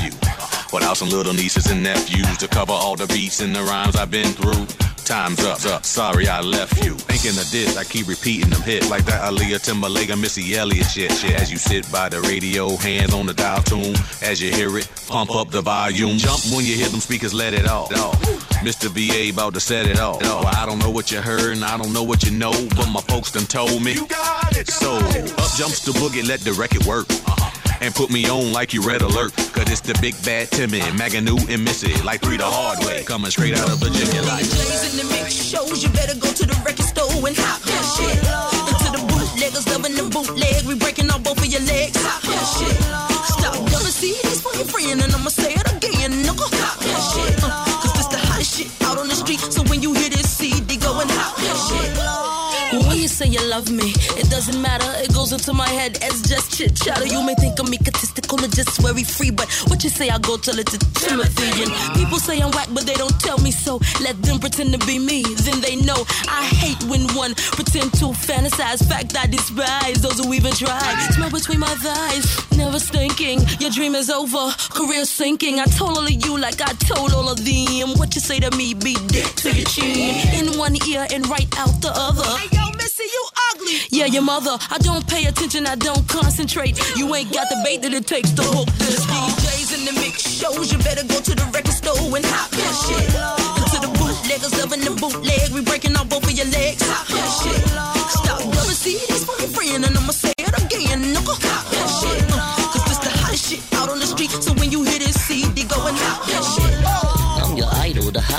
Without some little nieces and nephews to cover all the beats and the rhymes I've been through. Time's up, up. Sorry I left you. Thinking of this, I keep repeating them hits like that Aaliyah Timbaland Missy Elliott shit, shit. As you sit by the radio, hands on the dial tune. As you hear it, pump up the volume. Jump when you hear them speakers, let it off. Mr. VA about to set it off. Well, I don't know what you heard and I don't know what you know, but my folks done told me. You got it. So up jumps the boogie, let the record work. Uh-huh. And put me on like you red alert. Cause it's the big bad Timmy, Maganu and Missy. Like three the hard way. Coming straight out of Virginia like. Plays in the mix shows, you better go to the record store and hop that shit. Into the bootleggers, loving the bootleg. We breaking off both of your legs. Hop that shit. Stop never see this for your friend, and I'ma say it again, nigga. Hop that shit. Uh, Cause this the hottest shit out on the street. So when you hear this CD, go and hop that shit. You say you love me, it doesn't matter. It goes into my head as just chit chatter. You may think I'm egotistical or just very free, but what you say, I go tell it to Timothy. And people say I'm whack, but they don't tell me so. Let them pretend to be me, then they know. I hate when one pretend to fantasize. Fact I despise those who even try. Smell between my thighs, never stinking. Your dream is over, career sinking. I told all of you like I told all of them. What you say to me, be dick to your chin. In one ear and right out the other. Yo, Missy, you ugly. Yeah, your mother. I don't pay attention, I don't concentrate. You ain't got the bait that it takes to hook this. DJs in the mix shows. You better go to the record store and hop that shit. And to the bootleggers loving the bootleg, we breaking off both of your legs. Hop that shit. Stop loving CDs for your friend, and I'ma say it again, nigga. Hop that shit.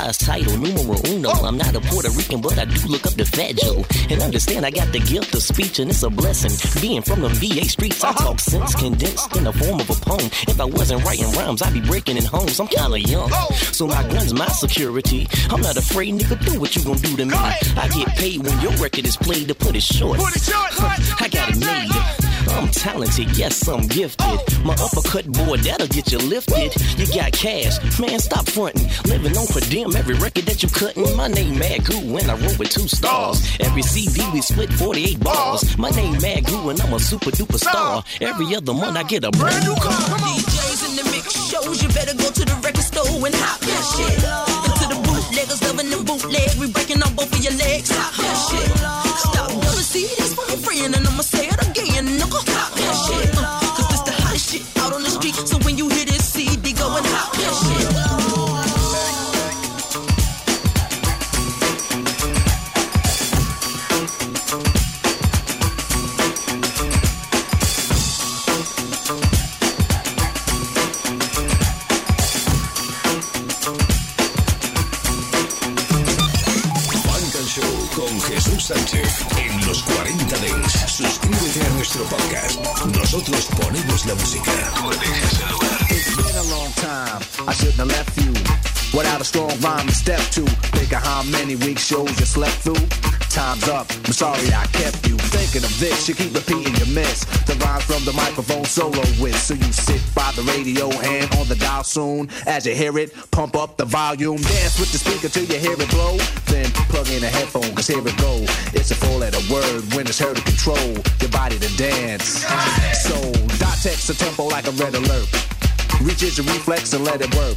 Idol, title, numero uno. I'm not a Puerto Rican, but I do look up to Fat Joe. And understand I got the gift of speech, and it's a blessing. Being from the VA streets, I talk sense condensed in the form of a poem. If I wasn't writing rhymes, I'd be breaking in homes. I'm kinda young, so my gun's my security. I'm not afraid, nigga, do what you gon' do to me. I get paid when your record is played to put it short. I got it made. I'm talented, yes, I'm gifted. My uppercut boy, that'll get you lifted. You got cash, man, stop fronting. Living on per diem, every record that you cutting. My name Mad Goo, and I roll with two stars. Every CD we split 48 bars. My name Mad Goo, and I'm a super duper star. Every other month I get a brand new car. DJs in the mix shows. You better go to the record store and hop that shit. And to the bootleggers loving the bootleg, we breaking off both of your legs. Hop that shit. Stop loving CDs for your friend, and I'ma say it again, nigga. Hop that shit. Uh, Cause this the hottest shit out on the street. So when you hear this CD, go and hop that shit. Nuestro podcast. Nosotros ponemos la música. Tú eliges el lugar. It's been a long time. I shouldn't have left you without a strong rhyme to step to. Think of how many week shows you slept through. Time's up. I'm sorry I kept you thinking of this. You keep repeating your miss. The rhymes from the microphone solo with. So you sit by the radio, and on the dial soon. As you hear it, pump up the volume. Dance with the speaker till you hear it blow. Then plug in a headphone, cause here it go. It's a four letter word when it's heard to control your body to dance. So, dot text a tempo like a red alert. Reaches your reflex and let it work.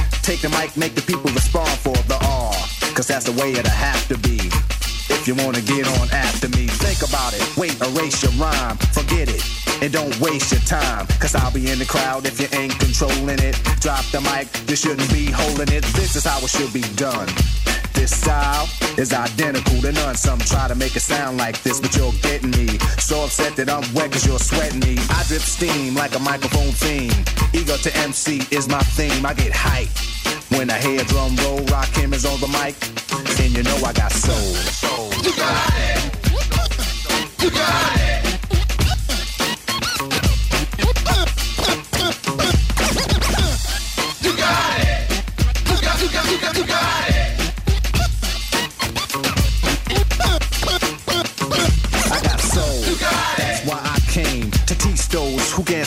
Take the mic, make the people respond for the R. Cause that's the way it'll have to be. If you wanna get on after me, think about it. Wait, erase your rhyme, forget it. And don't waste your time, cause I'll be in the crowd if you ain't controlling it. Drop the mic, you shouldn't be holding it. This is how it should be done. This style is identical to none. Some try to make it sound like this, but you're getting me. So upset that I'm wet cause you're sweating me. I drip steam like a microphone theme. Ego to MC is my theme. I get hype. When I hear drum roll, Rakim is on the mic. And you know I got soul. soul. You got it. You got it.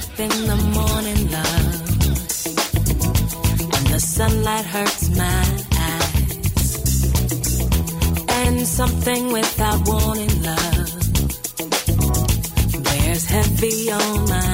Up in the morning, love, and the sunlight hurts my eyes, and something without warning, love, wears heavy on my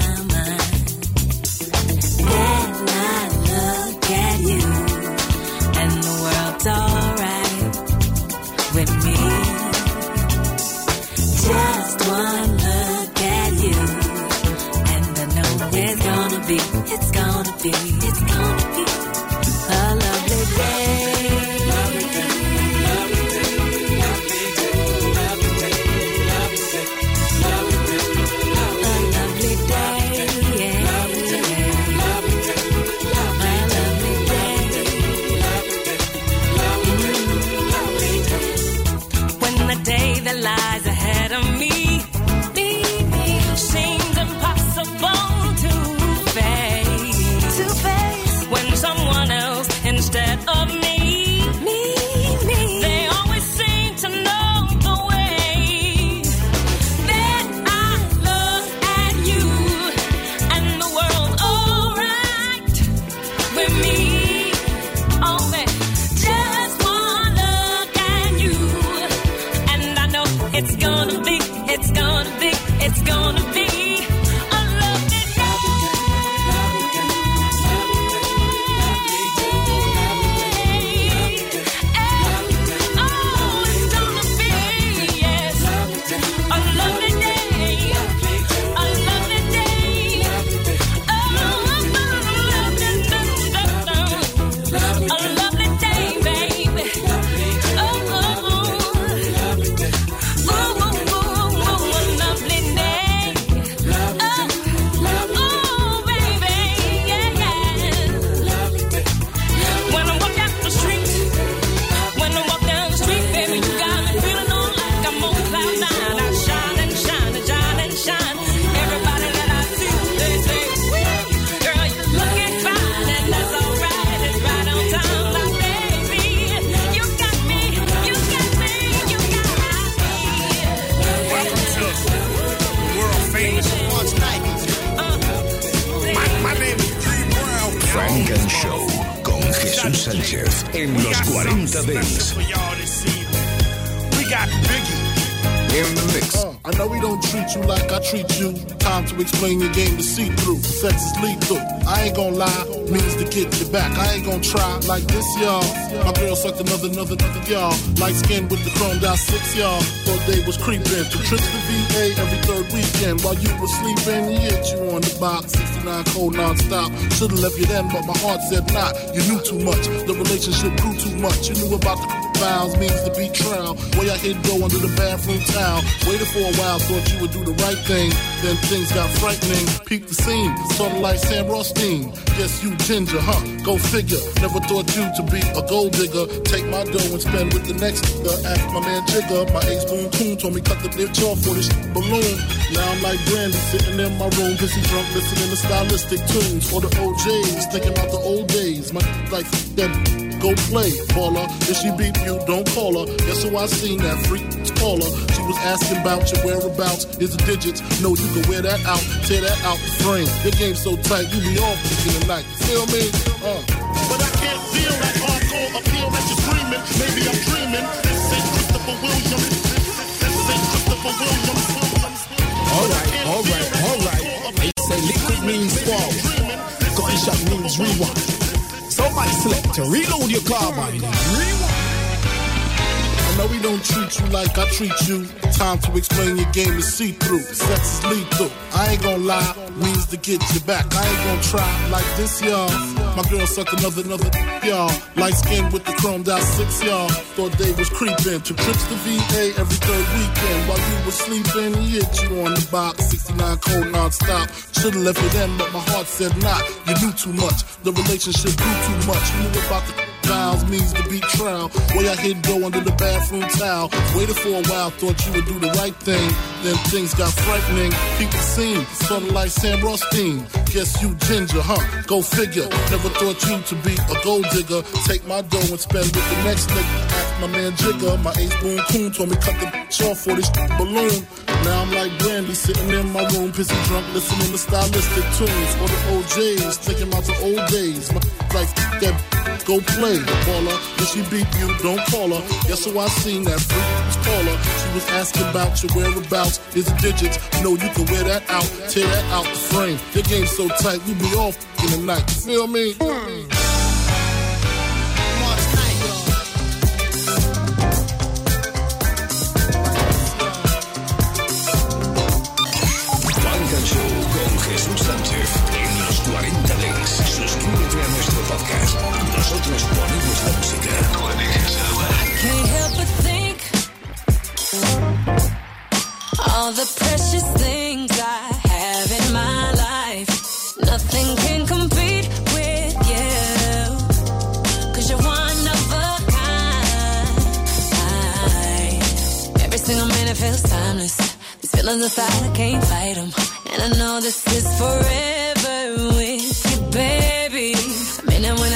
Explain your game to see through. Sex is lethal. I ain't gonna lie, means to get you back. I ain't gonna try like this, y'all. My girl sucked another, another, another, y'all. Light skin with the chromed out six, y'all. Thought they was creeping. Two trips to VA every third weekend. While you were sleeping, he hit you on the box. 69 cold non-stop. Should've left you then, but my heart said not. You knew too much. The relationship grew too much. You knew about the vows means to be trial. Way I hit go under the bathroom towel. Waited for a while, thought you would do the right thing. Then things got frightening. Peep the scene, sorta like Sam Rothstein. Guess you ginger, huh? Go figure. Never thought you to be a gold digger. Take my dough and spend with the next nigga. Ask my man Jigger. My ex boom coon told me cut the bitch off for this balloon. Now I'm like Brandy sitting in my room, pissy drunk, listening to stylistic tunes. For the OJs, thinking about the old days. My like them. Go play, baller. If she beat you, don't call her. Guess who I seen that freak caller. She was asking about your whereabouts. Is the digits? No, you can wear that out, tear that out the frame. Your game's so tight, you be off in the night. Feel me? Uh. But I can't feel that hardcore appeal that you're screaming. Maybe I'm dreaming. This ain't Christopher Williams. This ain't Christopher Williams. Alright, alright, alright. They say liquid means fall. Gunshot means rewind. Somebody select to reload your carbine. I know we don't treat you like I treat you. Time to explain your game is see through. Sex is lethal. I ain't gonna lie, means to get you back. I ain't gonna try like this, y'all. My girl sucked another, another, y'all. Light skin with the chromed out six, y'all. Thought they was creeping. Two trips to VA every third weekend. While you were sleeping, he hit you on the box. 69 cold non-stop. Should've left it in, but my heart said not. You knew too much. The relationship grew too much. You knew about the vows means to beat trial. Way I hid go under the bathroom towel. Waited for a while, thought you would do the right thing. Then things got frightening. People seem sort of like Sam Rothstein. Guess you ginger, huh? Go figure. Never thought you to be a gold digger. Take my dough and spend with the next nigga. My man Jigger. My ace boon coon told me cut the bitch off for this balloon. Now I'm like Brandy sitting in my room, pissy drunk, listening to stylistic tunes. For the OJs, thinking about the old days. My like that go play, baller. If she beat you, don't call her. Guess who I seen that freak caller. She was asking about your whereabouts, is the digits. Know you can wear that out, tear that out the frame. Your game's so tight, you be off in the night. You feel me? Hmm. Nosotros ponemos la música. No dejes Can't help but think all the precious things I have in my life. Nothing can compete with you. Cause you're one of a kind. Every single minute feels timeless. These feelings inside, I can't fight them. And I know this is forever with you, baby. I mean when I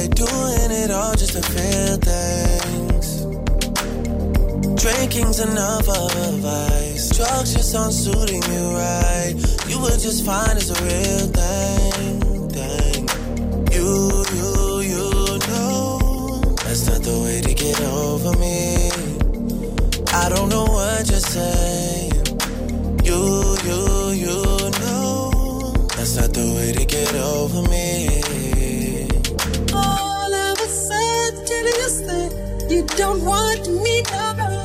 right. Doing it all just to feel things. Drinking's enough of a vice. Drugs just aren't suiting you right. You were just fine as a real thing. thing. You, you, you know that's not the way to get over me. I don't know what you're saying. You, you, you know that's not the way to get over me. You don't want me no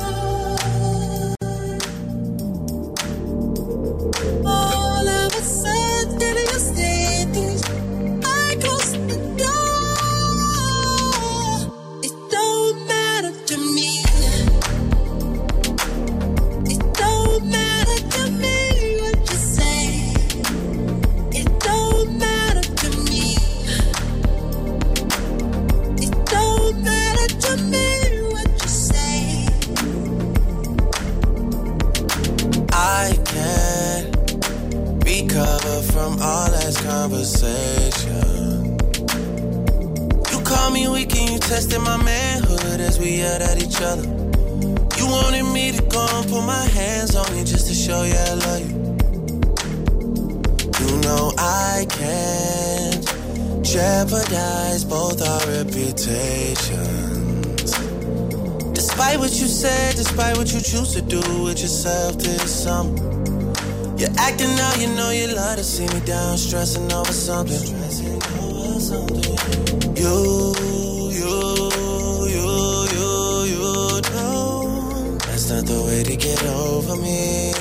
to do with yourself this summer. You're acting out, you know you love to see me down, stressing over something. You, you, you, you, you know that's not the way to get over me.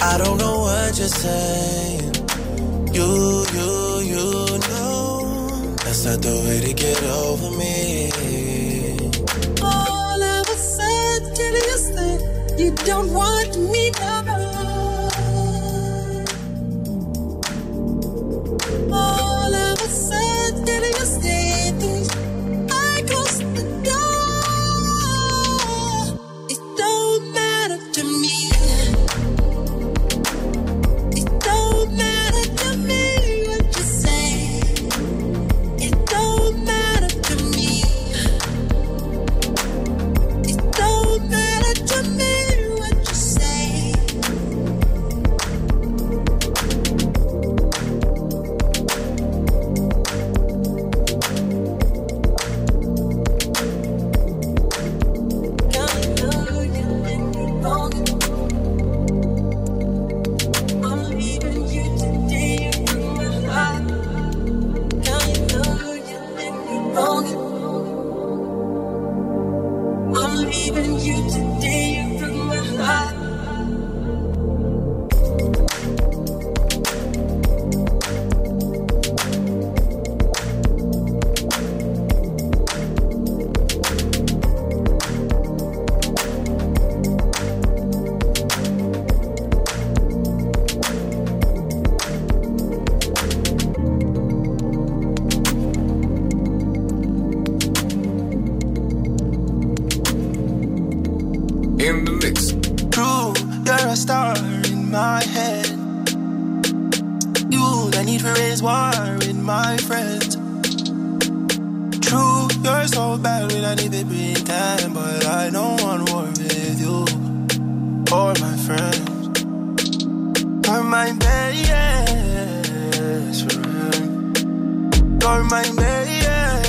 I don't know what you're saying. You, you, you know that's not the way to get over me. You don't want me no you're so bad we don't even pretend, but I don't want war with you or my friends. You're my best friend. You're my best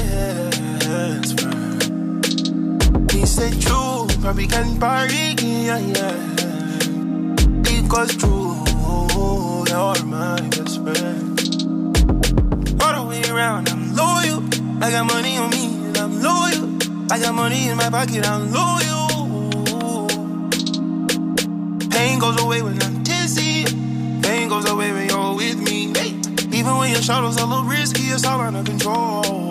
friend. He said true, probably can party, yeah, yeah. Because true, you're my best friend. All the way around, I'm loyal. I got money on me. I got money in my pocket, I'm loyal. Pain goes away when I'm tipsy. Pain goes away when you're with me. Even when your shadow's a little risky, it's all under control.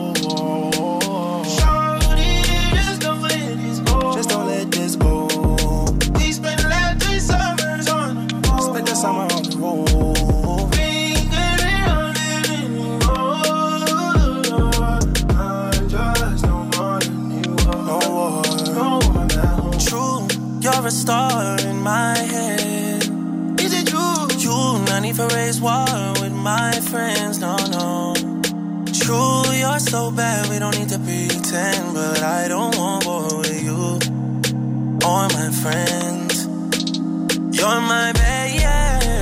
You're a star in my head. Is it true? You, not need for raise war with my friends. No, no. True, you're so bad, we don't need to pretend. But I don't want war with you or my friends. You're my best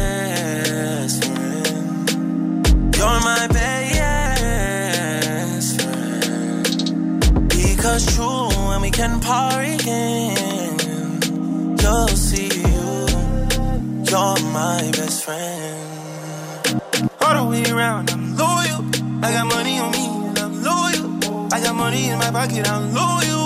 friend. You're my best friend. Because true, and we can party again. You're my best friend. All the way around, I'm loyal. I got money on me, and I'm loyal. I got money in my pocket, I'm loyal.